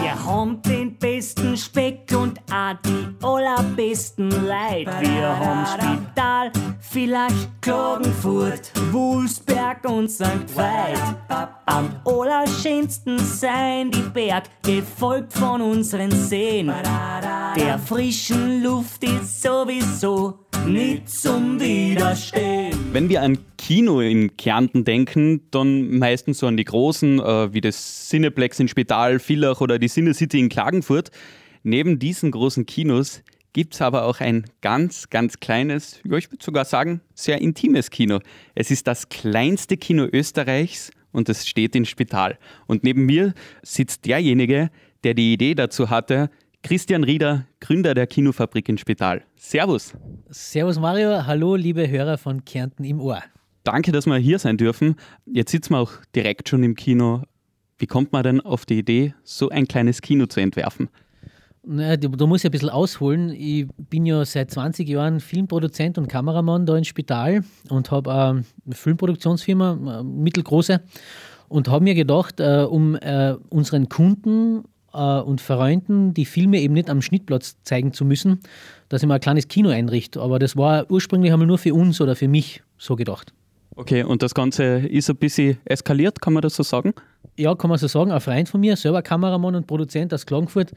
Wir haben den besten Speck und auch die allerbesten Leid. Wir haben Spital, vielleicht Klagenfurt, Wulsberg und St. Veit. Am allerschönsten sein die Berg, gefolgt von unseren Seen. Der frischen Luft ist sowieso nicht zum Widerstehen. Wenn wir an Kino in Kärnten denken, dann meistens so an die großen, äh, wie das Cineplex in Spital, Villach oder die Cine City in Klagenfurt. Neben diesen großen Kinos gibt es aber auch ein ganz, ganz kleines, ja, ich würde sogar sagen, sehr intimes Kino. Es ist das kleinste Kino Österreichs und es steht in Spital. Und neben mir sitzt derjenige, der die Idee dazu hatte, Christian Rieder, Gründer der Kinofabrik in Spital. Servus. Servus Mario, hallo liebe Hörer von Kärnten im Ohr. Danke, dass wir hier sein dürfen. Jetzt sitzen wir auch direkt schon im Kino. Wie kommt man denn auf die Idee, so ein kleines Kino zu entwerfen? Naja, da muss ich ein bisschen ausholen. Ich bin ja seit 20 Jahren Filmproduzent und Kameramann da in Spital und habe eine Filmproduktionsfirma, eine mittelgroße, und habe mir gedacht, äh, um äh, unseren Kunden äh, und Freunden die Filme eben nicht am Schnittplatz zeigen zu müssen, dass ich mal ein kleines Kino einrichte. Aber das war ursprünglich einmal nur für uns oder für mich so gedacht. Okay, und das Ganze ist ein bisschen eskaliert, kann man das so sagen? Ja, kann man so sagen. Ein Freund von mir, selber Kameramann und Produzent aus Klagenfurt,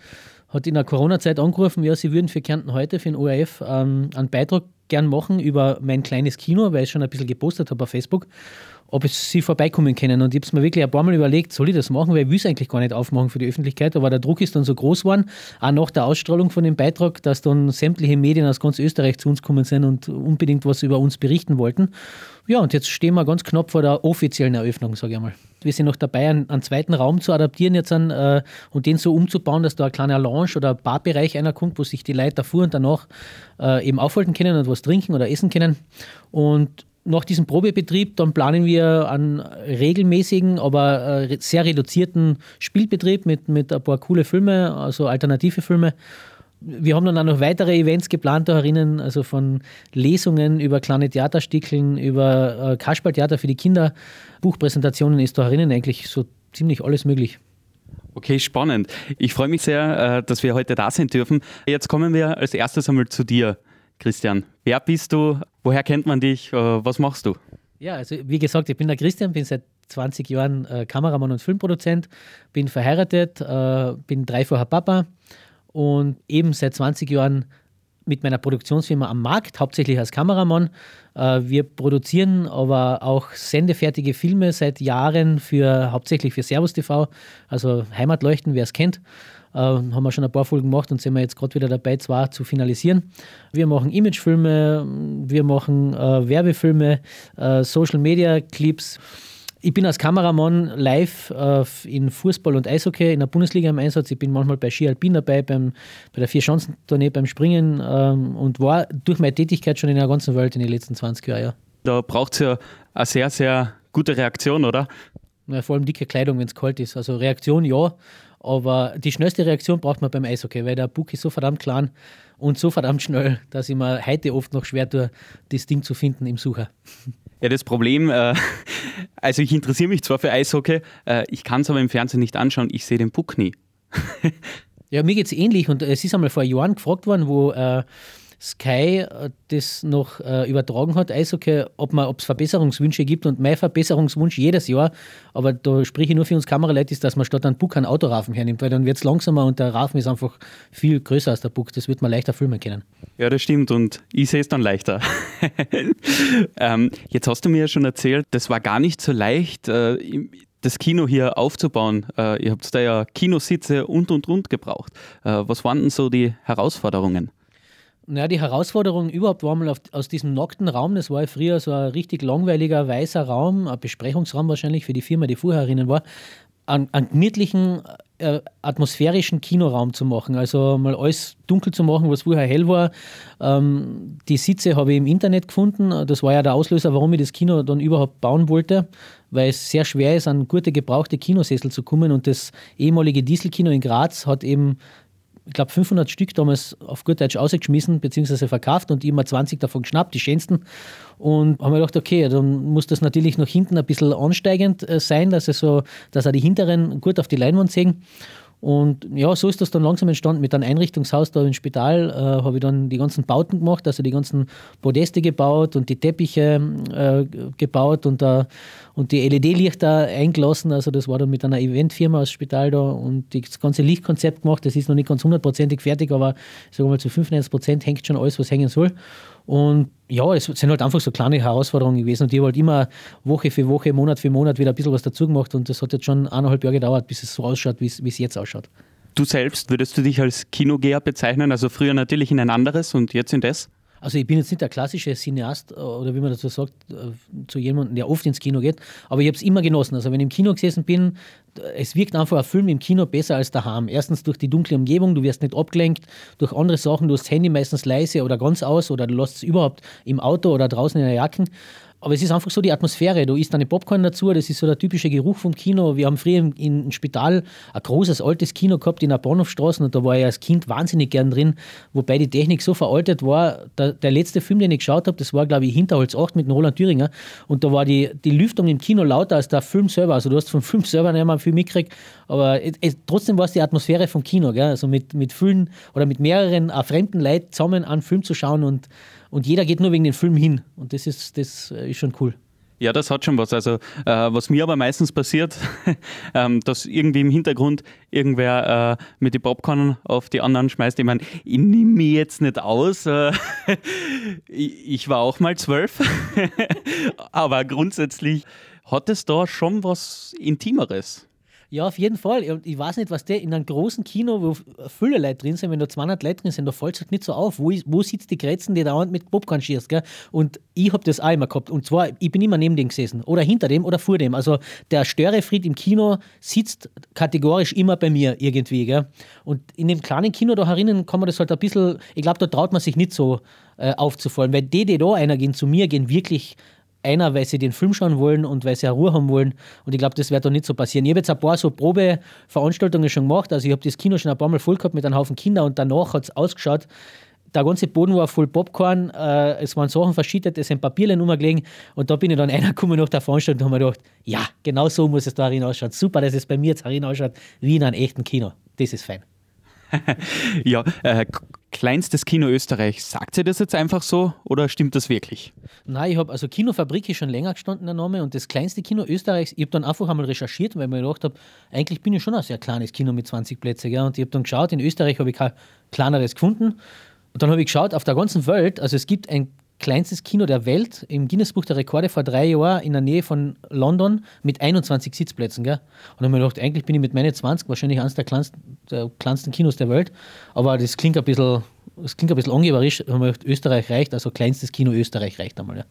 hat in der Corona-Zeit angerufen, ja, sie würden für Kärnten heute, für den ORF, ähm, einen Beitrag gern machen über mein kleines Kino, weil ich schon ein bisschen gepostet habe auf Facebook ob sie vorbeikommen können. Und ich habe es mir wirklich ein paar Mal überlegt, soll ich das machen, weil ich will es eigentlich gar nicht aufmachen für die Öffentlichkeit, aber der Druck ist dann so groß geworden, auch nach der Ausstrahlung von dem Beitrag, dass dann sämtliche Medien aus ganz Österreich zu uns gekommen sind und unbedingt was über uns berichten wollten. Ja, und jetzt stehen wir ganz knapp vor der offiziellen Eröffnung, sage ich mal. Wir sind noch dabei, einen, einen zweiten Raum zu adaptieren jetzt an, äh, und den so umzubauen, dass da ein kleiner Lounge oder Barbereich einer kommt, wo sich die Leute davor und danach äh, eben aufhalten können und was trinken oder essen können. Und nach diesem Probebetrieb, dann planen wir einen regelmäßigen, aber äh, sehr reduzierten Spielbetrieb mit, mit ein paar coole Filme, also alternative Filme. Wir haben dann auch noch weitere Events geplant da herinnen, also von Lesungen über kleine Theaterstickeln, über äh, Kasperltheater für die Kinder, Buchpräsentationen ist da herinnen eigentlich so ziemlich alles möglich. Okay, spannend. Ich freue mich sehr, äh, dass wir heute da sein dürfen. Jetzt kommen wir als erstes einmal zu dir. Christian, wer bist du? Woher kennt man dich? Äh, was machst du? Ja, also wie gesagt, ich bin der Christian, bin seit 20 Jahren äh, Kameramann und Filmproduzent, bin verheiratet, bin dreifacher Papa und eben seit 20 Jahren mit meiner Produktionsfirma am Markt, hauptsächlich als Kameramann. Äh, wir produzieren aber auch sendefertige Filme seit Jahren für hauptsächlich für Servus TV, also Heimatleuchten, wer es kennt. Äh, haben wir schon ein paar Folgen gemacht und sind wir jetzt gerade wieder dabei, zwei zu finalisieren. Wir machen Imagefilme, wir machen äh, Werbefilme, äh, Social Media Clips. Ich bin als Kameramann live äh, in Fußball und Eishockey in der Bundesliga im Einsatz. Ich bin manchmal bei Ski Alpin dabei, beim, bei der Vier-Schanzentournee, beim Springen ähm, und war durch meine Tätigkeit schon in der ganzen Welt in den letzten 20 Jahren. Ja. Da braucht es ja eine sehr, sehr gute Reaktion, oder? Ja, vor allem dicke Kleidung, wenn es kalt ist. Also Reaktion ja, aber die schnellste Reaktion braucht man beim Eishockey, weil der Puck ist so verdammt klein und so verdammt schnell, dass ich mir heute oft noch schwer tue, das Ding zu finden im Sucher. Ja, das Problem, äh, also ich interessiere mich zwar für Eishockey, äh, ich kann es aber im Fernsehen nicht anschauen, ich sehe den Puck nie. ja, mir geht es ähnlich und es ist einmal vor Jahren gefragt worden, wo äh, Sky äh, das noch äh, übertragen hat, Eishockey, ob es Verbesserungswünsche gibt. Und mein Verbesserungswunsch jedes Jahr, aber da spreche ich nur für uns Kameraleute, ist, dass man statt einem Puck einen Autorafen hernimmt, weil dann wird es langsamer und der Rafen ist einfach viel größer als der Puck. Das wird man leichter filmen können. Ja, das stimmt und ich sehe es dann leichter. ähm, jetzt hast du mir ja schon erzählt, das war gar nicht so leicht. Äh, das Kino hier aufzubauen. Äh, ihr habt da ja Kinositze und und und gebraucht. Äh, was waren denn so die Herausforderungen? Naja, die Herausforderung überhaupt war mal aus diesem nackten Raum, das war ja früher so ein richtig langweiliger weißer Raum, ein Besprechungsraum wahrscheinlich für die Firma, die vorher erinnern war, einen, einen gemütlichen, äh, atmosphärischen Kinoraum zu machen. Also mal alles dunkel zu machen, was vorher hell war. Ähm, die Sitze habe ich im Internet gefunden. Das war ja der Auslöser, warum ich das Kino dann überhaupt bauen wollte, weil es sehr schwer ist, an gute gebrauchte Kinosessel zu kommen. Und das ehemalige Dieselkino in Graz hat eben ich glaube, 500 Stück damals auf gut Deutsch ausgeschmissen bzw. verkauft und immer 20 davon geschnappt, die schönsten. Und haben wir gedacht, okay, dann muss das natürlich nach hinten ein bisschen ansteigend äh, sein, dass, so, dass auch die hinteren gut auf die Leinwand sehen. Und ja, so ist das dann langsam entstanden. Mit einem Einrichtungshaus da im Spital äh, habe ich dann die ganzen Bauten gemacht, also die ganzen Podeste gebaut und die Teppiche äh, gebaut und, äh, und die LED-Lichter eingelassen. Also das war dann mit einer Eventfirma aus Spital da und das ganze Lichtkonzept gemacht. Das ist noch nicht ganz hundertprozentig fertig, aber sagen wir mal zu 95 Prozent hängt schon alles, was hängen soll. Und ja, es sind halt einfach so kleine Herausforderungen gewesen. Und ich habe halt immer Woche für Woche, Monat für Monat wieder ein bisschen was dazu gemacht. Und das hat jetzt schon eineinhalb Jahre gedauert, bis es so ausschaut, wie es jetzt ausschaut. Du selbst, würdest du dich als Kinogeher bezeichnen? Also früher natürlich in ein anderes und jetzt in das? Also ich bin jetzt nicht der klassische Cineast äh, oder wie man dazu sagt, äh, zu jemandem, der oft ins Kino geht, aber ich habe es immer genossen. Also wenn ich im Kino gesessen bin, es wirkt einfach ein Film im Kino besser als daheim. Erstens durch die dunkle Umgebung, du wirst nicht abgelenkt, durch andere Sachen, du hast das Handy meistens leise oder ganz aus oder du lässt es überhaupt im Auto oder draußen in der Jacken. Aber es ist einfach so die Atmosphäre. Du isst eine Popcorn dazu, das ist so der typische Geruch vom Kino. Wir haben früher im, im Spital ein großes altes Kino gehabt in der Bahnhofstraße und da war ich als Kind wahnsinnig gern drin, wobei die Technik so veraltet war. Der, der letzte Film, den ich geschaut habe, das war, glaube ich, Hinterholz 8 mit Roland Thüringer und da war die, die Lüftung im Kino lauter als der Film selber. Also du hast vom Film selber nicht mal viel mitgekriegt, aber es, es, trotzdem war es die Atmosphäre vom Kino. Gell? Also mit, mit vielen oder mit mehreren äh, fremden Leuten zusammen einen Film zu schauen und und jeder geht nur wegen dem Film hin. Und das ist, das ist schon cool. Ja, das hat schon was. Also, äh, was mir aber meistens passiert, ähm, dass irgendwie im Hintergrund irgendwer äh, mit den Popcorn auf die anderen schmeißt. Ich meine, ich nehme mich jetzt nicht aus. Äh, ich war auch mal zwölf. aber grundsätzlich hat es da schon was Intimeres. Ja, auf jeden Fall. Und ich weiß nicht, was der in einem großen Kino, wo viele Leute drin sind, wenn da 200 Leute drin sind, da fällt es halt nicht so auf. Wo, wo sitzt die Grätzen, die dauernd mit Popcorn schießt, gell? Und ich habe das auch immer gehabt. Und zwar, ich bin immer neben dem gesessen. Oder hinter dem oder vor dem. Also der Störefried im Kino sitzt kategorisch immer bei mir irgendwie, gell? Und in dem kleinen Kino da herinnen kann man das halt ein bisschen, ich glaube, da traut man sich nicht so äh, aufzufallen. Weil die, die da einer gehen zu mir, gehen wirklich einer, weil sie den Film schauen wollen und weil sie eine Ruhe haben wollen. Und ich glaube, das wird doch nicht so passieren. Ich habe jetzt ein paar so Probeveranstaltungen schon gemacht. Also ich habe das Kino schon ein paar Mal voll gehabt mit einem Haufen Kinder und danach hat es ausgeschaut. Der ganze Boden war voll Popcorn, äh, es waren Sachen verschüttet, es sind Papierlein umgelegen und da bin ich dann einer gekommen nach der Veranstaltung und habe mir gedacht, ja, genau so muss es da herin ausschauen. Super, dass es bei mir jetzt herin ausschaut, wie in einem echten Kino. Das ist fein. ja, äh, kleinstes Kino Österreich. Sagt sie das jetzt einfach so oder stimmt das wirklich? Nein, ich habe also Kinofabrik ist schon länger gestanden, der Name. Und das kleinste Kino Österreichs, ich habe dann einfach einmal recherchiert, weil ich mir gedacht habe, eigentlich bin ich schon ein sehr kleines Kino mit 20 Plätzen. Ja. Und ich habe dann geschaut, in Österreich habe ich kein kleineres gefunden. Und dann habe ich geschaut, auf der ganzen Welt, also es gibt ein kleinstes Kino der Welt im Guinness-Buch der Rekorde vor drei Jahren in der Nähe von London mit 21 Sitzplätzen. Gell? Und dann habe ich gedacht, eigentlich bin ich mit meinen 20 wahrscheinlich eines der kleinsten, der kleinsten Kinos der Welt. Aber das klingt ein bisschen, das klingt ein bisschen angeberisch. Österreich reicht, also kleinstes Kino Österreich reicht einmal. Ja.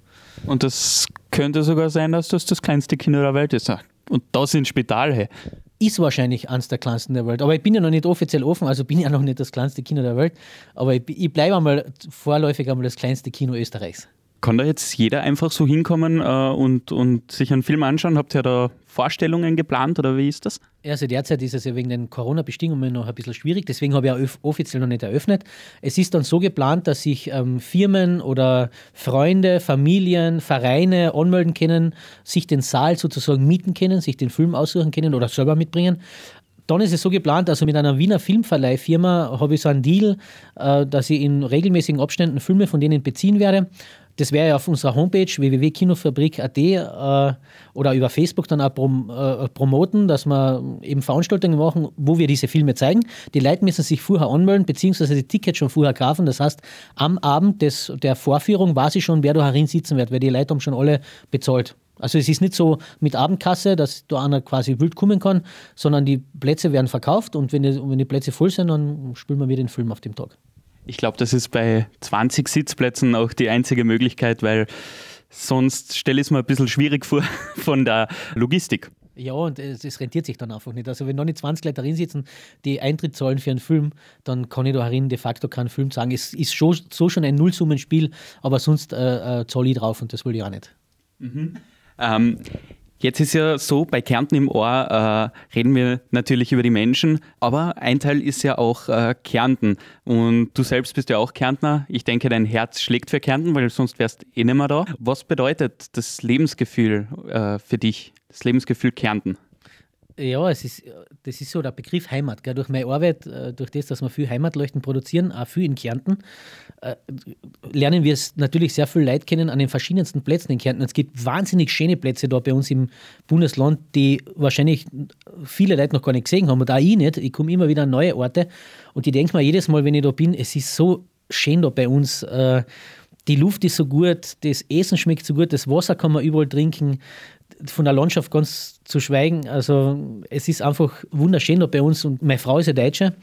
Und das könnte sogar sein, dass das das kleinste Kino der Welt ist. Und das in Spital. Hey ist wahrscheinlich eines der kleinsten der Welt. Aber ich bin ja noch nicht offiziell offen, also bin ja noch nicht das kleinste Kino der Welt. Aber ich, ich bleibe einmal vorläufig einmal das kleinste Kino Österreichs. Kann da jetzt jeder einfach so hinkommen äh, und, und sich einen Film anschauen? Habt ihr da Vorstellungen geplant oder wie ist das? Also derzeit ist es ja wegen den Corona-Bestimmungen noch ein bisschen schwierig, deswegen habe ich ja offiziell noch nicht eröffnet. Es ist dann so geplant, dass sich ähm, Firmen oder Freunde, Familien, Vereine anmelden können, sich den Saal sozusagen mieten können, sich den Film aussuchen können oder selber mitbringen. Dann ist es so geplant, also mit einer Wiener Filmverleihfirma habe ich so einen Deal, äh, dass ich in regelmäßigen Abständen Filme von denen beziehen werde. Das wäre ja auf unserer Homepage www.kinofabrik.at äh, oder über Facebook dann auch prom, äh, promoten, dass wir eben Veranstaltungen machen, wo wir diese Filme zeigen. Die Leute müssen sich vorher anmelden, beziehungsweise die Tickets schon vorher kaufen. Das heißt, am Abend des, der Vorführung weiß ich schon, wer da herin sitzen wird, weil die Leute haben schon alle bezahlt. Also es ist nicht so mit Abendkasse, dass da einer quasi wild kommen kann, sondern die Plätze werden verkauft und wenn die, wenn die Plätze voll sind, dann spielen wir wieder den Film auf dem Tag. Ich glaube, das ist bei 20 Sitzplätzen auch die einzige Möglichkeit, weil sonst stelle ich es mir ein bisschen schwierig vor von der Logistik. Ja, und es, es, rentiert sich dann einfach nicht. Also wenn noch nicht 20 Leute drin sitzen, die Eintritt zahlen für einen Film, dann kann ich da herin de facto keinen Film sagen. Es ist schon, so schon ein Nullsummenspiel, aber sonst äh, äh, zahle ich drauf und das will ich auch nicht. Mhm. Ähm, Jetzt ist ja so, bei Kärnten im Ohr äh, reden wir natürlich über die Menschen, aber ein Teil ist ja auch äh, Kärnten. Und du selbst bist ja auch Kärntner. Ich denke, dein Herz schlägt für Kärnten, weil sonst wärst eh nicht mehr da. Was bedeutet das Lebensgefühl äh, für dich, das Lebensgefühl Kärnten? Ja, es ist, das ist so der Begriff Heimat. Gell? Durch meine Arbeit, äh, durch das, dass wir viel Heimatleuchten produzieren, auch viel in Kärnten, äh, lernen wir es natürlich sehr viel Leute kennen an den verschiedensten Plätzen in Kärnten. Es gibt wahnsinnig schöne Plätze da bei uns im Bundesland, die wahrscheinlich viele Leute noch gar nicht gesehen haben und auch ich nicht. Ich komme immer wieder an neue Orte und ich denke mir jedes Mal, wenn ich da bin, es ist so schön da bei uns. Äh, die Luft ist so gut, das Essen schmeckt so gut, das Wasser kann man überall trinken, von der Landschaft ganz zu schweigen. Also es ist einfach wunderschön da bei uns und meine Frau ist ja Deutsche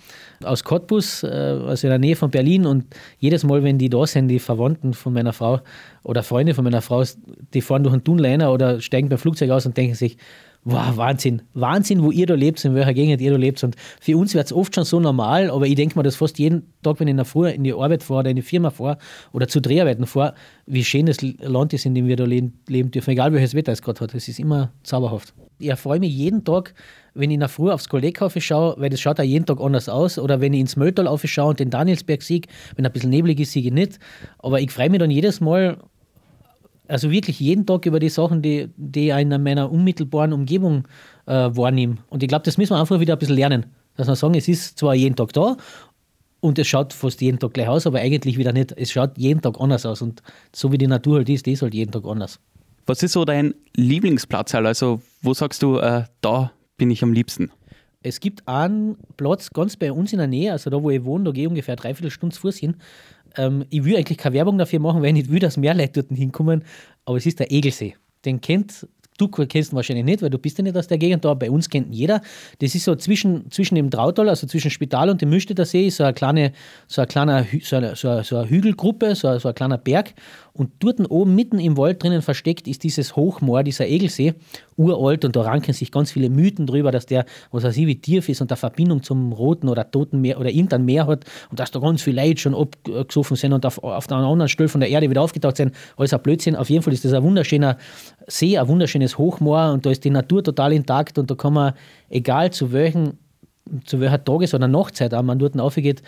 aus Cottbus, äh, also in der Nähe von Berlin und jedes Mal, wenn die da sind, die Verwandten von meiner Frau oder Freunde von meiner Frau, die fahren durch einen Tunnel oder steigen beim Flugzeug aus und denken sich, Wow, Wahnsinn. Wahnsinn, wo ihr da lebt, in welcher Gegend ihr da lebt. Und für uns wird es oft schon so normal, aber ich denke mir, dass fast jeden Tag, wenn ich in der Früh in die Arbeit fahre oder in die Firma fahre oder zu Dreharbeiten fahre, wie schön das Land ist, in dem wir da leben, leben dürfen, egal welches Wetter es gerade hat. Es ist immer zauberhaft. Ich freue mich jeden Tag, wenn ich in der Früh aufs Kolleghaus schaue, weil das schaut auch jeden Tag anders aus. Oder wenn ich ins Mölltal aufschaue und den Danielsberg sehe, wenn ein bisschen neblig ist, sehe ich nicht. Aber ich freue mich dann jedes Mal, also wirklich jeden Tag über die Sachen, die, die ich in meiner unmittelbaren Umgebung äh, wahrnehme. Und ich glaube, das müssen wir einfach wieder ein bisschen lernen. Dass wir sagen, es ist zwar jeden Tag da und es schaut fast jeden Tag gleich aus, aber eigentlich wieder nicht. Es schaut jeden Tag anders aus. Und so wie die Natur halt ist, die ist halt jeden Tag anders. Was ist so dein Lieblingsplatz? Also, wo sagst du, äh, da bin ich am liebsten? Es gibt einen Platz ganz bei uns in der Nähe, also da, wo ich wohne, da gehe ich ungefähr dreiviertel Stunde zu Fuß hin. Ähm, ich will eigentlich keine Werbung dafür machen, weil ich nicht will, dass mehr Leute dort hinkommen, aber es ist der Egelsee. Den kennt Du kennst ihn wahrscheinlich nicht, weil du bist ja nicht aus der Gegend da. Bei uns kennt ihn jeder. Das ist so zwischen, zwischen dem Trautal, also zwischen Spital und dem Müsteter See, so eine kleine, so eine kleine, so eine, so eine, so eine Hügelgruppe, so, so ein kleiner Berg. Und dort oben mitten im Wald drinnen versteckt ist dieses Hochmoor, dieser Egelsee, uralt. Und da ranken sich ganz viele Mythen drüber, dass der, was weiß ich, wie tief ist und eine Verbindung zum Roten oder Toten Meer oder irgendein Meer hat. Und dass da ganz viele Leute schon abgesoffen sind und auf, auf einer anderen Stelle von der Erde wieder aufgetaucht sind. Alles ein Blödsinn. Auf jeden Fall ist das ein wunderschöner See, ein wunderschönes Hochmoor. Und da ist die Natur total intakt. Und da kann man, egal zu welchen, zu welcher Tages- oder Nachtzeit man dort aufgeht,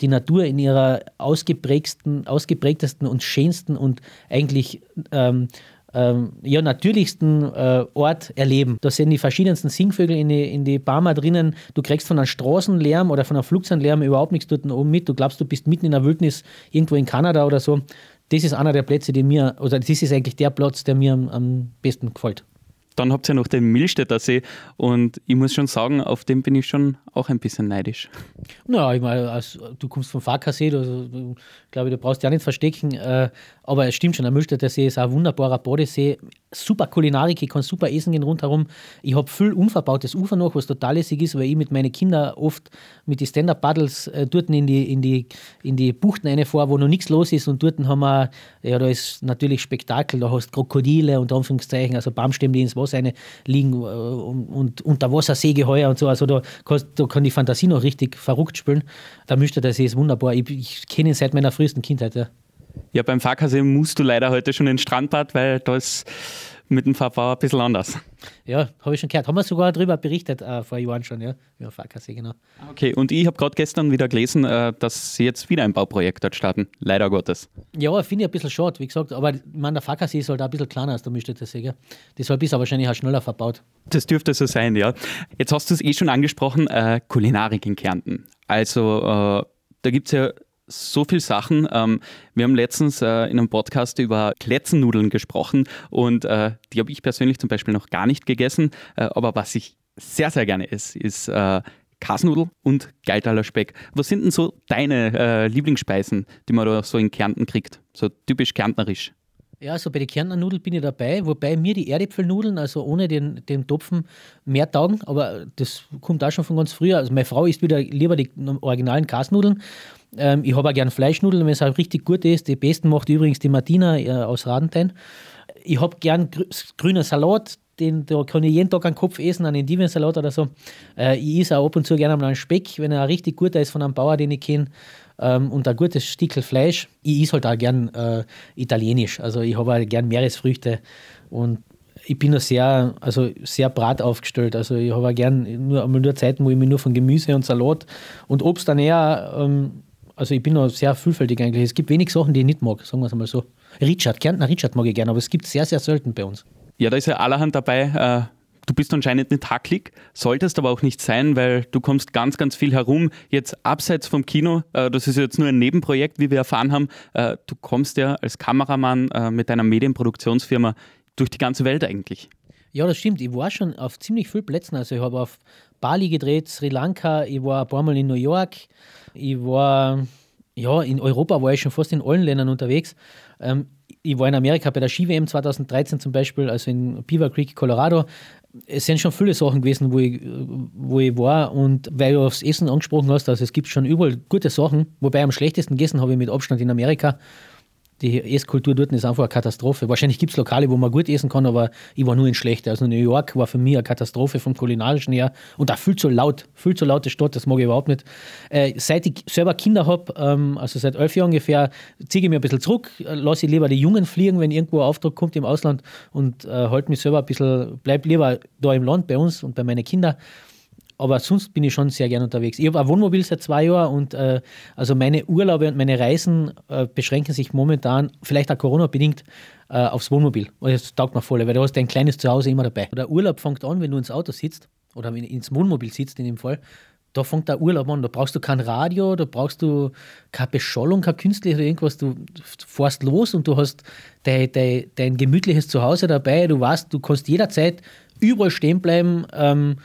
die Natur in ihrer ausgeprägtesten, ausgeprägtesten und schönsten und eigentlich ähm, ähm, ja, natürlichsten äh, Ort erleben. Da sind die verschiedensten Singvögel in die, in die Barmer drinnen. Du kriegst von einem Straßenlärm oder von einem Flugzeuglärm überhaupt nichts dort oben mit. Du glaubst, du bist mitten in der Wildnis irgendwo in Kanada oder so. Das ist einer der Plätze, die mir, oder das ist eigentlich der Platz, der mir am, am besten gefällt. Dann habt ihr noch den Milstädter See und ich muss schon sagen, auf dem bin ich schon auch ein bisschen neidisch. Na, ich meine, also, du kommst vom Farkasee, du, du glaube, du brauchst ja nicht verstecken, äh, aber es stimmt schon, der Milstädter See ist ein wunderbarer Badesee, super Kulinarik, ich kann super essen gehen rundherum. Ich habe viel unverbautes Ufer noch, was total lässig ist, weil ich mit meinen Kindern oft mit den Stand-Up-Paddles äh, dort in die, in, die, in die Buchten reinfahre, wo noch nichts los ist und dort haben wir, ja, da ist natürlich Spektakel, da hast Krokodile und Anführungszeichen, also Baumstämme, die ins Wasser liegen äh, und, und Unterwasserseegeheuer und so, also da, da kann die Fantasie noch richtig verrückt spielen. Der Müster, See ist wunderbar, ich, ich kenne ihn seit meiner frühesten Kindheit, ja. Ja, beim Fahrkasee musst du leider heute schon ins Strandbad, weil da ist mit dem Fahrbau ein bisschen anders. Ja, habe ich schon gehört. Haben wir sogar darüber berichtet äh, vor Jahren schon, ja, über Fahrkassee, genau. Okay, und ich habe gerade gestern wieder gelesen, äh, dass sie jetzt wieder ein Bauprojekt dort starten, leider Gottes. Ja, finde ich ein bisschen schade, wie gesagt, aber ich meine, der Fahrkassee ist halt auch ein bisschen kleiner als der Mischtete gell? Deshalb ist er wahrscheinlich auch schneller verbaut. Das dürfte so sein, ja. Jetzt hast du es eh schon angesprochen, äh, Kulinarik in Kärnten. Also, äh, da gibt es ja so viele Sachen. Ähm, wir haben letztens äh, in einem Podcast über Kletzennudeln gesprochen und äh, die habe ich persönlich zum Beispiel noch gar nicht gegessen. Äh, aber was ich sehr, sehr gerne esse, ist Kasnudel und Geitaler Speck. Was sind denn so deine Lieblingsspeisen, die man da so in Kärnten kriegt? So typisch kärntnerisch. Ja, also bei den Kärntner Nudeln bin ich dabei, wobei mir die Erdäpfelnudeln, also ohne den, den Topfen, mehr taugen, aber das kommt auch schon von ganz früher. Also meine Frau isst wieder lieber die originalen Kasnudeln. Ähm, ich habe auch gern Fleischnudeln, wenn es auch richtig gut ist. Die besten macht übrigens die Martina äh, aus Radentein. Ich habe gern grü grünen Salat, den da kann ich jeden Tag einen Kopf essen, einen Endivensalat oder so. Äh, ich esse auch ab und zu gerne mal einen Speck, wenn er richtig guter ist von einem Bauer, den ich kenne ähm, und ein gutes Stickel Fleisch. Ich esse halt auch gern äh, italienisch. Also ich habe auch gern Meeresfrüchte und ich bin da sehr, also sehr brat aufgestellt. Also ich habe auch gern nur nur Zeiten, wo ich mich nur von Gemüse und Salat und Obst ernähre. Ähm, also ich bin da sehr vielfältig eigentlich. Es gibt wenig Sachen, die ich nicht mag, sagen wir es mal so. Richard, Kärntner Richard mag ich gerne, aber es gibt sehr, sehr selten bei uns. Ja, da ist ja allerhand dabei. Äh, du bist anscheinend nicht hacklig, solltest aber auch nicht sein, weil du kommst ganz, ganz viel herum. Jetzt abseits vom Kino, äh, das ist jetzt nur ein Nebenprojekt, wie wir erfahren haben. Äh, du kommst ja als Kameramann mit deiner Medienproduktionsfirma durch die ganze Welt eigentlich. Ja, das stimmt. Ich war schon auf ziemlich vielen Plätzen. Also ich habe auf Bali gedreht, Sri Lanka, ich war ein paar Mal in New York, ich war, ja, in Europa war ich schon fast in allen Ländern unterwegs. Ähm, ich war in Amerika bei der Ski-WM 2013 zum Beispiel, also in Beaver Creek, Colorado. Es sind schon viele Sachen gewesen, wo ich, wo ich war. Und weil du aufs Essen angesprochen hast, also es gibt schon überall gute Sachen. Wobei am schlechtesten gegessen habe ich mit Abstand in Amerika die Esskultur dort ist einfach eine Katastrophe. Wahrscheinlich gibt es Lokale, wo man gut essen kann, aber ich war nur in schlechte. Also New York war für mich eine Katastrophe vom kulinarischen her und auch viel zu laut, viel zu laute Stadt, das mag ich überhaupt nicht. Äh, seit ich selber Kinder habe, ähm, also seit elf Jahren ungefähr, ziehe ich mich ein bisschen zurück, lasse ich lieber die Jungen fliegen, wenn irgendwo ein Auftrag kommt im Ausland und äh, halte mich selber ein bisschen, bleib lieber da im Land bei uns und bei meinen Kindern aber sonst bin ich schon sehr gern unterwegs. Ich habe ein Wohnmobil seit zwei Jahren und äh, also meine Urlaube und meine Reisen äh, beschränken sich momentan, vielleicht auch Corona-bedingt, äh, aufs Wohnmobil. Und das taugt mir voll, weil du hast dein kleines Zuhause immer dabei. Der Urlaub fängt an, wenn du ins Auto sitzt oder ins Wohnmobil sitzt in dem Fall. Da fängt der Urlaub an. Da brauchst du kein Radio, da brauchst du keine Beschallung, kein künstlich oder irgendwas. Du fährst los und du hast dein, dein, dein gemütliches Zuhause dabei. Du weißt, du kannst jederzeit überall stehen bleiben. Ähm,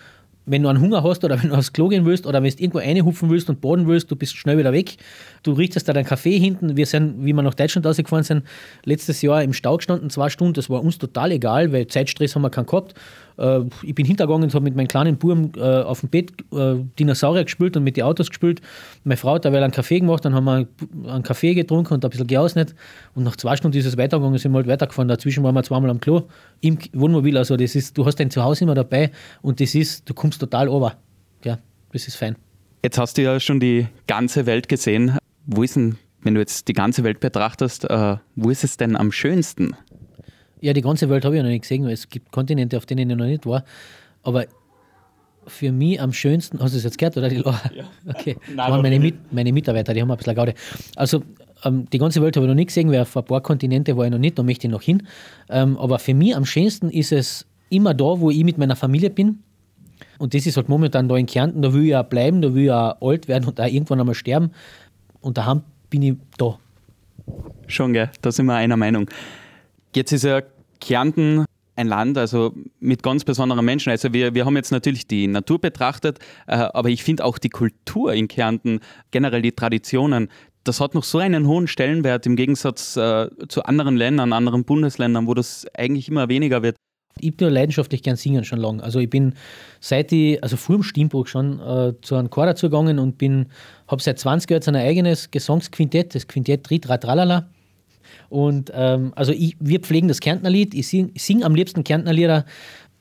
wenn du einen Hunger hast oder wenn du aufs Klo gehen willst oder wenn du irgendwo reinhupfen willst und baden willst, du bist schnell wieder weg. Du richtest da deinen Kaffee hinten. Wir sind, wie wir nach Deutschland rausgefahren sind, letztes Jahr im Stau gestanden, zwei Stunden. Das war uns total egal, weil Zeitstress haben wir keinen gehabt. Äh, ich bin hintergegangen und habe mit meinem kleinen Buben äh, auf dem Bett äh, Dinosaurier gespielt und mit den Autos gespielt. Meine Frau hat da einen Kaffee gemacht, dann haben wir einen Kaffee getrunken und ein bisschen geausnet. Und nach zwei Stunden ist es weitergegangen, sind wir halt weitergefahren. Dazwischen waren wir zweimal am Klo im Wohnmobil. Also das ist, du hast dein Zuhause immer dabei und das ist, du kommst total over. Ja, das ist fein. Jetzt hast du ja schon die ganze Welt gesehen. Wo ist denn, wenn du jetzt die ganze Welt betrachtest, äh, wo ist es denn am schönsten? Ja, die ganze Welt habe ich noch nicht gesehen, weil es gibt Kontinente, auf denen ich noch nicht war. Aber für mich am schönsten, hast du es jetzt gehört, oder? Die ja. Okay. Nein, waren meine, Mit, meine Mitarbeiter, die haben ein bisschen Gaude. Also, ähm, die ganze Welt habe ich noch nicht gesehen, weil auf ein paar Kontinente war ich noch nicht, da möchte ich noch hin. Ähm, aber für mich am schönsten ist es immer da, wo ich mit meiner Familie bin. Und das ist halt momentan da in Kärnten, da will ich auch bleiben, da will ich auch alt werden und auch irgendwann einmal sterben. Und daheim bin ich da. Schon, gell? Da sind wir einer Meinung. Jetzt ist ja Kärnten ein Land, also mit ganz besonderen Menschen. Also wir, wir haben jetzt natürlich die Natur betrachtet, äh, aber ich finde auch die Kultur in Kärnten, generell die Traditionen, das hat noch so einen hohen Stellenwert im Gegensatz äh, zu anderen Ländern, anderen Bundesländern, wo das eigentlich immer weniger wird. Ich bin leidenschaftlich gern singen schon lange. Also ich bin seit ich, also vor dem Stimmbruch schon äh, zu einem Chor dazugegangen und bin, habe seit 20 Jahren ein eigenes Gesangsquintett, das Quintett Tritra Tralala. Und ähm, also ich, wir pflegen das Kärntnerlied. Ich singe sing am liebsten Kärntnerlieder.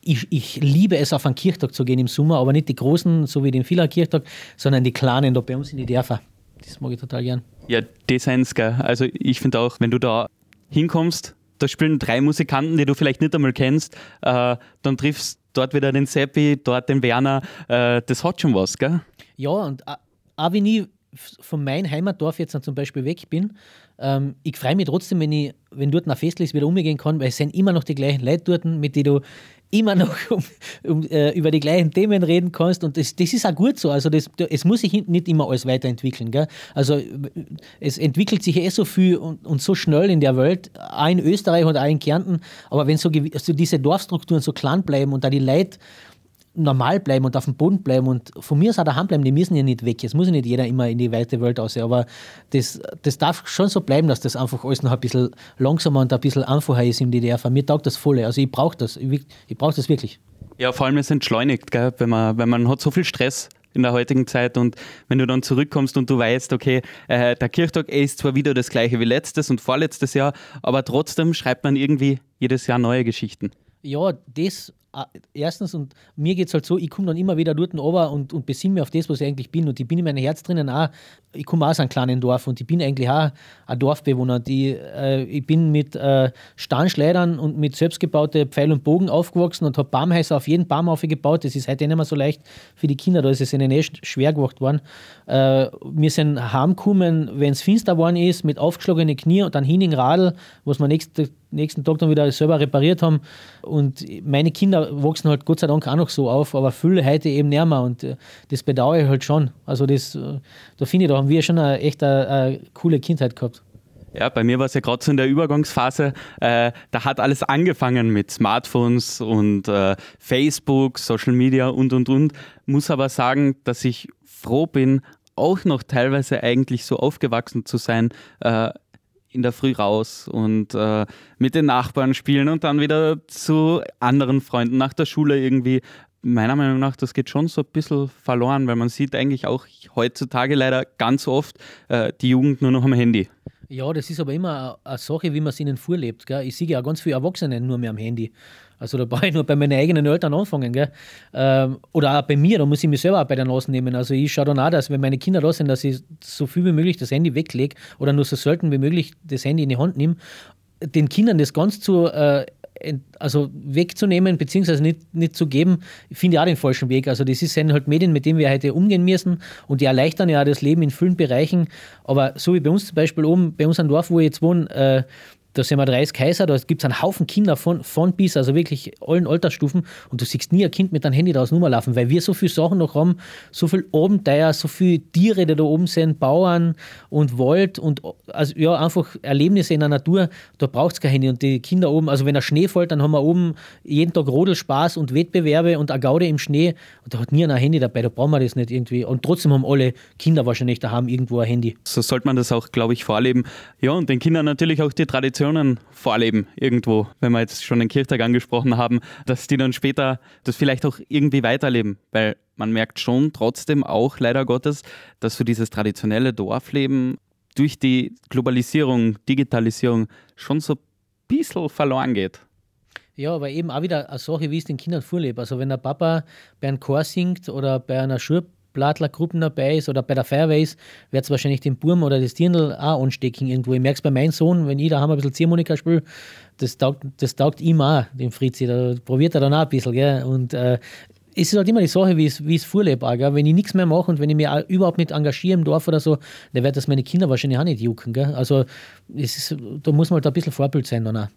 Ich, ich, liebe es, auf einen Kirchtag zu gehen im Sommer, aber nicht die großen, so wie den Villa Kirchtag, sondern die kleinen da bei uns in die Dörfer. Das mag ich total gern. Ja, Designs, gell. Also ich finde auch, wenn du da hinkommst, da spielen drei Musikanten, die du vielleicht nicht einmal kennst, äh, dann triffst dort wieder den Seppi, dort den Werner. Äh, das hat schon was, gell? Ja, und auch wenn ich von meinem Heimatdorf jetzt zum Beispiel weg bin, ähm, ich freue mich trotzdem, wenn, ich, wenn dort ein Festl ist, wieder umgehen kann, weil es sind immer noch die gleichen Leute dort, mit denen du immer noch um, um, äh, über die gleichen Themen reden kannst. Und das, das ist auch gut so. Also das, es muss sich nicht immer alles weiterentwickeln. Gell? Also es entwickelt sich eh so viel und, und so schnell in der Welt, auch in Österreich und auch in Kärnten. Aber wenn so, so diese Dorfstrukturen so klein bleiben und da die Leute normal bleiben und auf dem Boden bleiben und von mir aus auch daheim bleiben, die müssen ja nicht weg. Es muss ja nicht jeder immer in die weite Welt aus. Aber das, das darf schon so bleiben, dass das einfach alles noch ein bisschen langsamer und ein bisschen einfacher ist im DDR. Mir taugt das voll. Also ich brauche das. Ich, ich brauche das wirklich. Ja, vor allem es entschleunigt, gell? Wenn, man, wenn man hat so viel Stress in der heutigen Zeit und wenn du dann zurückkommst und du weißt, okay, äh, der Kirchtag ist zwar wieder das gleiche wie letztes und vorletztes Jahr, aber trotzdem schreibt man irgendwie jedes Jahr neue Geschichten. Ja, das erstens, und mir geht es halt so, ich komme dann immer wieder dort oben und, und besinne mich auf das, was ich eigentlich bin. Und ich bin in meinem Herz drinnen auch, ich komme aus einem kleinen Dorf und ich bin eigentlich auch ein Dorfbewohner. Die, äh, ich bin mit äh, Stahnschleudern und mit selbstgebauten Pfeil und Bogen aufgewachsen und habe Baumhäuser auf jeden Baum aufgebaut. Das ist heute nicht mehr so leicht für die Kinder, da ist es ihnen echt schwer gemacht worden. Äh, wir sind heimgekommen, wenn es finster geworden ist, mit aufgeschlagenen Knie und dann hin in Radl, was wir nächste, nächsten Tag dann wieder selber repariert haben. Und meine Kinder wachsen halt Gott sei Dank auch noch so auf, aber viele heute eben mehr und äh, das bedauere ich halt schon. Also das, äh, da finde ich, da haben wir schon eine, echt eine, eine coole Kindheit gehabt. Ja, bei mir war es ja gerade so in der Übergangsphase. Äh, da hat alles angefangen mit Smartphones und äh, Facebook, Social Media und und und. Muss aber sagen, dass ich froh bin, auch noch teilweise eigentlich so aufgewachsen zu sein, äh, in der Früh raus und äh, mit den Nachbarn spielen und dann wieder zu anderen Freunden nach der Schule irgendwie. Meiner Meinung nach, das geht schon so ein bisschen verloren, weil man sieht eigentlich auch heutzutage leider ganz oft äh, die Jugend nur noch am Handy. Ja, das ist aber immer eine Sache, wie man es ihnen vorlebt. Gell? Ich sehe ja ganz viele Erwachsene nur mehr am Handy. Also da brauche ich nur bei meinen eigenen Eltern anfangen. Gell? Ähm, oder auch bei mir, da muss ich mich selber auch bei der Nase nehmen. Also ich schaue dann auch, dass wenn meine Kinder da sind, dass ich so viel wie möglich das Handy weglege oder nur so selten wie möglich das Handy in die Hand nehme. Den Kindern das ganz zu äh, also wegzunehmen, beziehungsweise nicht, nicht zu geben, finde ich auch den falschen Weg. Also das sind halt Medien, mit denen wir heute umgehen müssen und die erleichtern ja das Leben in vielen Bereichen. Aber so wie bei uns zum Beispiel oben, bei uns am Dorf, wo ich jetzt wohne, äh, da sind wir 30 Kaiser, da gibt es einen Haufen Kinder von, von bis, also wirklich allen Altersstufen und du siehst nie ein Kind mit einem Handy da aus Nummer laufen, weil wir so viele Sachen noch haben, so viel Abenteuer, so viele Tiere, die da oben sind, Bauern und Wald und also ja, einfach Erlebnisse in der Natur, da braucht es kein Handy und die Kinder oben, also wenn der Schnee fällt, dann haben wir oben jeden Tag Rodelspaß und Wettbewerbe und eine Gaude im Schnee und da hat nie ein Handy dabei, da brauchen wir das nicht irgendwie und trotzdem haben alle Kinder wahrscheinlich daheim irgendwo ein Handy. So sollte man das auch, glaube ich, vorleben. Ja, und den Kindern natürlich auch die Tradition Traditionen vorleben irgendwo, wenn wir jetzt schon den Kirchtag angesprochen haben, dass die dann später das vielleicht auch irgendwie weiterleben, weil man merkt schon trotzdem auch leider Gottes, dass so dieses traditionelle Dorfleben durch die Globalisierung, Digitalisierung schon so ein bisschen verloren geht. Ja, aber eben auch wieder eine Sache, wie es den Kindern vorlebt. Also wenn der Papa bei einem Chor singt oder bei einer Schur Blattlergruppen dabei ist oder bei der ist, wird es wahrscheinlich den Burm oder das Dirndl auch anstecken irgendwo. Ich merke es bei meinem Sohn, wenn ich da ein bisschen Ziehharmonika spiele, das taugt, das taugt ihm auch, dem Fritzi. Da probiert er dann auch ein bisschen. Gell? Und äh, es ist halt immer die Sache, wie es, wie es vorlebt. Wenn ich nichts mehr mache und wenn ich mich überhaupt nicht engagiere im Dorf oder so, dann wird das meine Kinder wahrscheinlich auch nicht jucken. Gell? Also ist, da muss man halt ein bisschen Vorbild sein dann auch.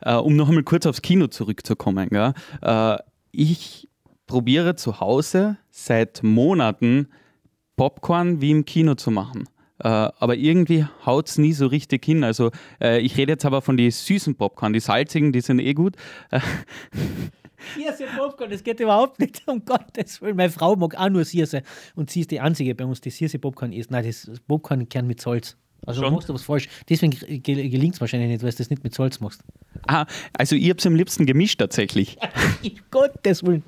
Äh, um noch einmal kurz aufs Kino zurückzukommen. Gell? Äh, ich probiere zu Hause seit Monaten Popcorn wie im Kino zu machen. Äh, aber irgendwie haut es nie so richtig hin. Also äh, ich rede jetzt aber von den süßen Popcorn, die salzigen, die sind eh gut. Hirse Popcorn, das geht überhaupt nicht, um Gottes Willen. Meine Frau mag auch nur Hirse und sie ist die Einzige bei uns, die Hirse Popcorn isst. Nein, das Popcorn kern mit Salz. Also Schon? machst du was falsch. Deswegen gelingt es wahrscheinlich nicht, weil du das nicht mit Salz machst. Ah, also ich habe es am liebsten gemischt tatsächlich. Gottes Willen.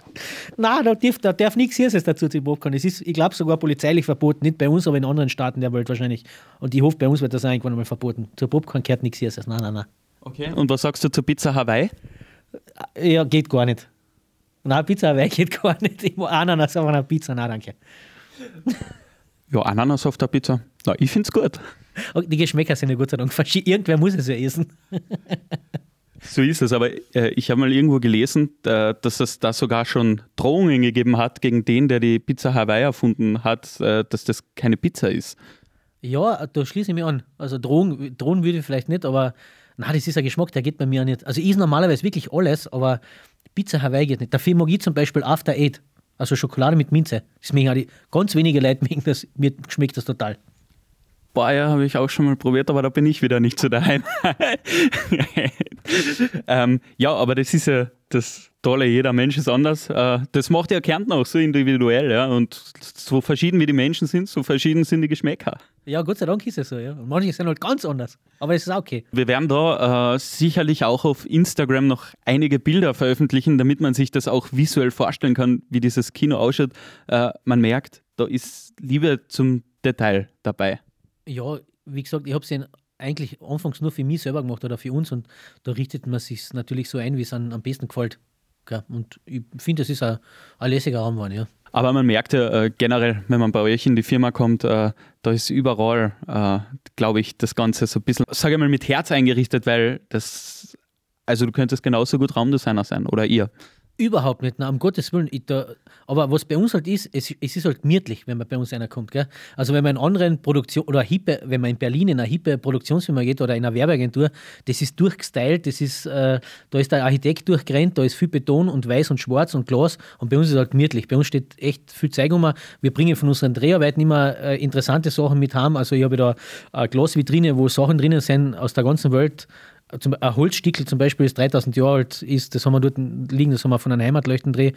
Nein, da darf, da darf nichts Hirses dazu zu Popcorn. Es ist, ich glaube, sogar polizeilich verboten. Nicht bei uns, aber in anderen Staaten der Welt wahrscheinlich. Und ich hoffe, bei uns wird das irgendwann einmal verboten. Zu Popcorn gehört nichts Hirses. Nein, nein, nein. Okay. Und was sagst du zur Pizza Hawaii? Ja, geht gar nicht. Nein, Pizza Hawaii geht gar nicht. Ich will Ananas auf einer Pizza. Nein, danke. Ja, Ananas auf der Pizza. Na, ich finde es gut. Die Geschmäcker sind ja Gott sei Dank verschieden. Irgendwer muss es ja essen. So ist es, aber äh, ich habe mal irgendwo gelesen, äh, dass es da sogar schon Drohungen gegeben hat gegen den, der die Pizza Hawaii erfunden hat, äh, dass das keine Pizza ist. Ja, da schließe ich mich an. Also drohen, drohen würde ich vielleicht nicht, aber na, das ist ein Geschmack, der geht bei mir nicht. Also ich esse normalerweise wirklich alles, aber Pizza Hawaii geht nicht. Dafür mag ich zum Beispiel After Eight, also Schokolade mit Minze. Mögen auch die, ganz wenige Leute mögen das, mir schmeckt das total. Bayer habe ich auch schon mal probiert, aber da bin ich wieder nicht so daheim. ähm, ja, aber das ist ja das Tolle, jeder Mensch ist anders. Äh, das macht ja Kärnten auch so individuell, ja. Und so verschieden wie die Menschen sind, so verschieden sind die Geschmäcker. Ja, Gott sei Dank ist es so, ja. Und manche sind halt ganz anders. Aber es ist auch okay. Wir werden da äh, sicherlich auch auf Instagram noch einige Bilder veröffentlichen, damit man sich das auch visuell vorstellen kann, wie dieses Kino ausschaut. Äh, man merkt, da ist Liebe zum Detail dabei. Ja, wie gesagt, ich habe es eigentlich anfangs nur für mich selber gemacht oder für uns und da richtet man sich natürlich so ein, wie es am besten gefällt. Und ich finde, das ist ein, ein lässiger Raum geworden, ja. Aber man merkt ja äh, generell, wenn man bei euch in die Firma kommt, äh, da ist überall, äh, glaube ich, das Ganze so ein bisschen, sage ich mal, mit Herz eingerichtet, weil das, also du könntest genauso gut Raumdesigner sein oder ihr. Überhaupt nicht, na, um Gottes Willen. Da, aber was bei uns halt ist, es, es ist halt gemütlich, wenn man bei uns einer kommt. Gell? Also wenn man in anderen Produktion oder hippe, wenn man in Berlin in eine hippe Produktionsfirma geht oder in eine Werbeagentur, das ist durchgestylt, das ist, äh, da ist der Architekt durchgerannt, da ist viel Beton und weiß und schwarz und Glas und bei uns ist es halt gemütlich. Bei uns steht echt viel Zeug um. Wir bringen von unseren Dreharbeiten immer äh, interessante Sachen mit heim. Also ich habe da eine Glasvitrine, wo Sachen drinnen sind aus der ganzen Welt, ein Holzstickel zum Beispiel, das 3000 Jahre alt ist, das haben wir dort liegen, das haben wir von einem Heimatleuchtendreh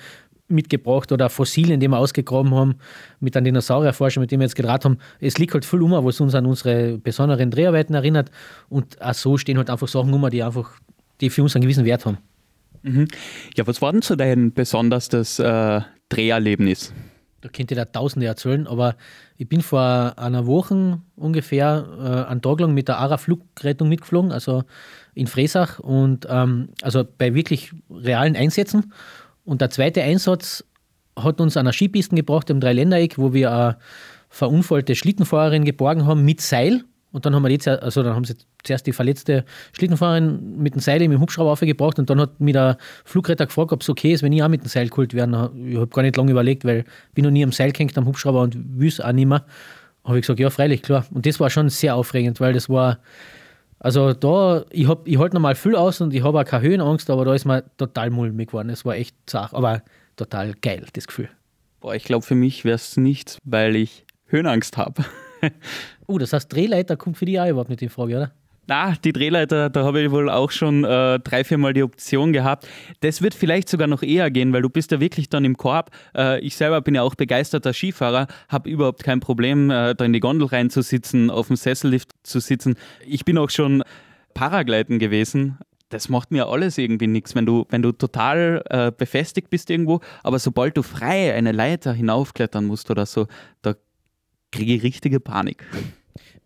mitgebracht oder Fossilien, die wir ausgegraben haben, mit einem Dinosaurierforscher, mit dem wir jetzt gedraht haben. Es liegt halt viel um, was uns an unsere besonderen Dreharbeiten erinnert. Und auch so stehen halt einfach Sachen um, die einfach, die für uns einen gewissen Wert haben. Mhm. Ja, was war denn so dein besonderstes äh, Dreherlebnis? Da könnte ich da Tausende erzählen, aber ich bin vor einer Woche ungefähr äh, einen Tag lang mit der ARA Flugrettung mitgeflogen, also in Fresach und ähm, also bei wirklich realen Einsätzen. Und der zweite Einsatz hat uns an einer Skipisten gebracht im Dreiländereck, wo wir eine verunfallte Schlittenfahrerin geborgen haben mit Seil. Und dann haben wir jetzt, also dann haben sie zuerst die verletzte Schlittenfahrerin mit dem Seil im Hubschrauber aufgebracht und dann hat mir der Flugretter gefragt, ob es okay ist, wenn ich auch mit dem Seil geholt werde. Ich habe gar nicht lange überlegt, weil bin noch nie am Seil gehängt am Hubschrauber und will es auch nicht mehr. Habe ich gesagt, ja, freilich, klar. Und das war schon sehr aufregend, weil das war, also da, ich, ich halte normal viel aus und ich habe auch keine Höhenangst, aber da ist mir total mulmig geworden. Es war echt zart, aber total geil, das Gefühl. Boah, ich glaube, für mich wäre es nichts, weil ich Höhenangst habe. Uh, das heißt, Drehleiter kommt für dich auch überhaupt nicht in Frage, oder? Na, die Drehleiter, da habe ich wohl auch schon äh, drei, vier Mal die Option gehabt. Das wird vielleicht sogar noch eher gehen, weil du bist ja wirklich dann im Korb. Äh, ich selber bin ja auch begeisterter Skifahrer, habe überhaupt kein Problem, äh, da in die Gondel reinzusitzen, auf dem Sessellift zu sitzen. Ich bin auch schon Paragleiten gewesen. Das macht mir alles irgendwie nichts, wenn du, wenn du total äh, befestigt bist irgendwo, aber sobald du frei eine Leiter hinaufklettern musst oder so, da kriege ich richtige Panik.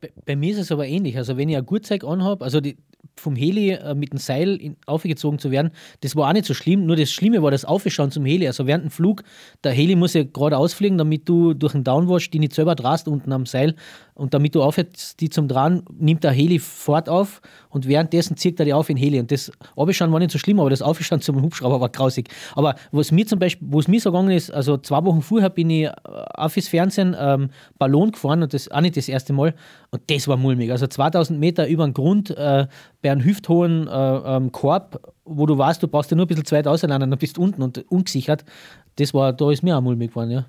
Bei, bei, mir ist es aber ähnlich. Also wenn ich ein Gurtzeug anhabe, also die, vom Heli äh, mit dem Seil in, aufgezogen zu werden, das war auch nicht so schlimm. Nur das Schlimme war das Aufschauen zum Heli. Also während dem Flug, der Heli muss ja gerade ausfliegen, damit du durch den Downwash die nicht selber drast unten am Seil. Und damit du aufhörst, die zum Dran, nimmt der Heli fort auf und währenddessen zieht er die auf in Heli. Und das Aufschauen war nicht so schlimm, aber das Aufschauen zum Hubschrauber war grausig. Aber was mir zum Beispiel, wo es mir so gegangen ist, also zwei Wochen vorher bin ich auf das Fernsehen ähm, Ballon gefahren und das auch nicht das erste Mal. Und das war mulmig. Also 2000 Meter über den Grund äh, bei einem hüfthohen äh, ähm, Korb, wo du weißt, du brauchst ja nur ein bisschen zweit auseinander, dann bist du unten und ungesichert. Das war, da ist mir auch mulmig geworden, ja.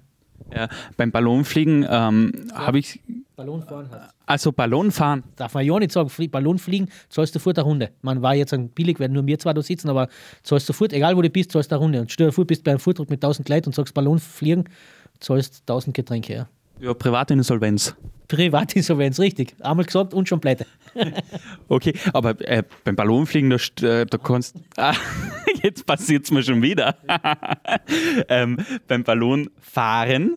Ja, beim Ballonfliegen ähm, habe ich. Ballonfahren heißt. Also Ballonfahren. Darf man ja nicht sagen, Ballonfliegen zahlst du sofort eine Runde. Man war jetzt ein billig, wenn nur wir zwei da sitzen, aber zahlst du sofort, egal wo du bist, zahlst du eine Runde. Und stell dir vor, bist bei einem Vortrag mit 1000 Leuten und sagst Ballonfliegen, zahlst 1000 Getränke. Ja. Ja, Privatinsolvenz. Privatinsolvenz, richtig. Einmal gesagt und schon pleite. okay, aber äh, beim Ballonfliegen, da, äh, da kannst ah, jetzt passiert es mir schon wieder. ähm, beim Ballonfahren,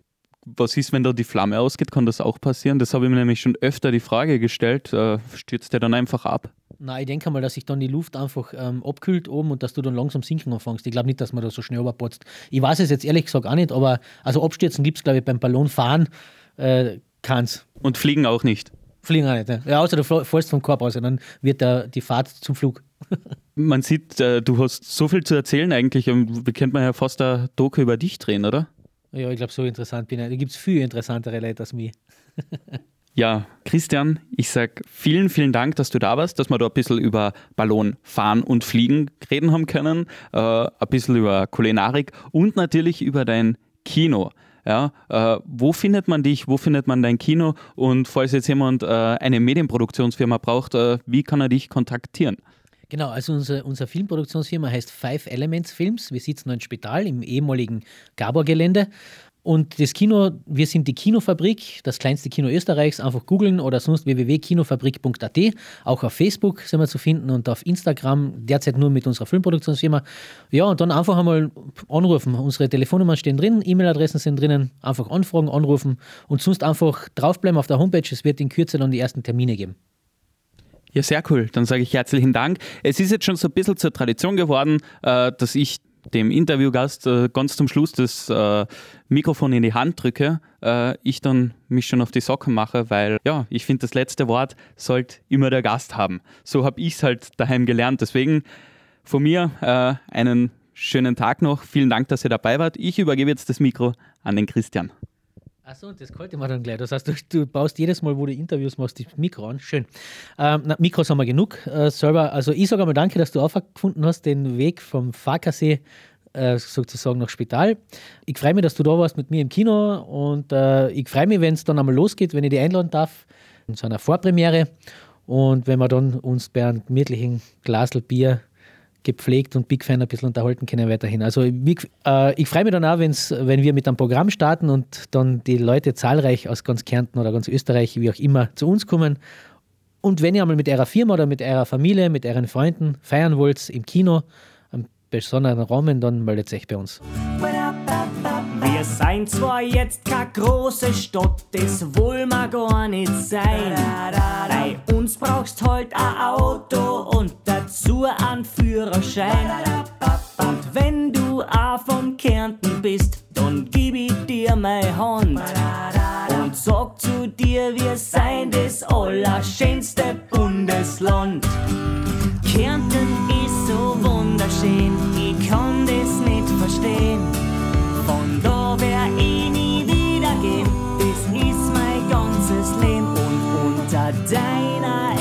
was ist, wenn da die Flamme ausgeht? Kann das auch passieren? Das habe ich mir nämlich schon öfter die Frage gestellt. Äh, stürzt der dann einfach ab? Nein, ich denke mal, dass sich dann die Luft einfach ähm, abkühlt oben und dass du dann langsam sinken anfängst. Ich glaube nicht, dass man da so schnell überpotzt. Ich weiß es jetzt ehrlich gesagt auch nicht, aber also Abstürzen gibt es, glaube ich, beim Ballonfahren äh, keins. Und fliegen auch nicht? Fliegen auch nicht. Ne? Ja, außer du fährst vom Korb aus, und dann wird der, die Fahrt zum Flug. man sieht, äh, du hast so viel zu erzählen eigentlich. Wir könnten man ja fast eine Doku über dich drehen, oder? Ja, ich glaube, so interessant bin ich. Da gibt es viel interessantere Leute als mich. Ja, Christian, ich sage vielen, vielen Dank, dass du da warst, dass wir da ein bisschen über Ballon fahren und fliegen reden haben können, äh, ein bisschen über Kulinarik und natürlich über dein Kino. Ja, äh, wo findet man dich, wo findet man dein Kino und falls jetzt jemand äh, eine Medienproduktionsfirma braucht, äh, wie kann er dich kontaktieren? Genau, also unsere, unsere Filmproduktionsfirma heißt Five Elements Films. Wir sitzen in Spital im ehemaligen Gabor-Gelände und das Kino, wir sind die Kinofabrik, das kleinste Kino Österreichs. Einfach googeln oder sonst www.kinofabrik.at. Auch auf Facebook sind wir zu finden und auf Instagram, derzeit nur mit unserer Filmproduktionsfirma. Ja, und dann einfach einmal anrufen. Unsere Telefonnummern stehen drin, E-Mail-Adressen sind drinnen. Einfach anfragen, anrufen und sonst einfach draufbleiben auf der Homepage. Es wird in Kürze dann die ersten Termine geben. Ja, sehr cool. Dann sage ich herzlichen Dank. Es ist jetzt schon so ein bisschen zur Tradition geworden, äh, dass ich dem Interviewgast äh, ganz zum Schluss das äh, Mikrofon in die Hand drücke, ich dann mich schon auf die Socken mache, weil ja, ich finde, das letzte Wort sollte immer der Gast haben. So habe ich es halt daheim gelernt. Deswegen von mir einen schönen Tag noch. Vielen Dank, dass ihr dabei wart. Ich übergebe jetzt das Mikro an den Christian. Achso, das kalt ich mir dann gleich. Das heißt, du, du, baust jedes Mal, wo du Interviews machst, das Mikro an. Schön. Ähm, na, Mikros haben wir genug äh, selber. Also ich sage einmal danke, dass du aufgefunden hast, den Weg vom Farkasee äh, sozusagen nach Spital. Ich freue mich, dass du da warst mit mir im Kino und äh, ich freue mich, wenn es dann einmal losgeht, wenn ich dich einladen darf zu einer Vorpremiere und wenn wir dann uns bei einem gemütlichen Glasl Bier gepflegt und Big Fan ein bisschen unterhalten können weiterhin. Also ich, äh, ich freue mich dann auch, wenn's, wenn wir mit einem Programm starten und dann die Leute zahlreich aus ganz Kärnten oder ganz Österreich, wie auch immer, zu uns kommen. Und wenn ihr einmal mit eurer Firma oder mit eurer Familie, mit euren Freunden feiern wollt im Kino, einen besonderen Rahmen, dann meldet euch bei uns. Wir sind zwar jetzt keine große Stadt, das wollen wir gar nicht sein. Bei uns brauchst halt ein Auto und dazu einen Führerschein. Und wenn du auch von Kärnten bist, dann gib ich dir meine Hand. Und sag zu dir, wir seien das allerschönste Bundesland. Kärnten ist so wunderschön, ich kann das nicht verstehen. Ich nie wieder gehen, das ist mein ganzes Leben. Und unter deiner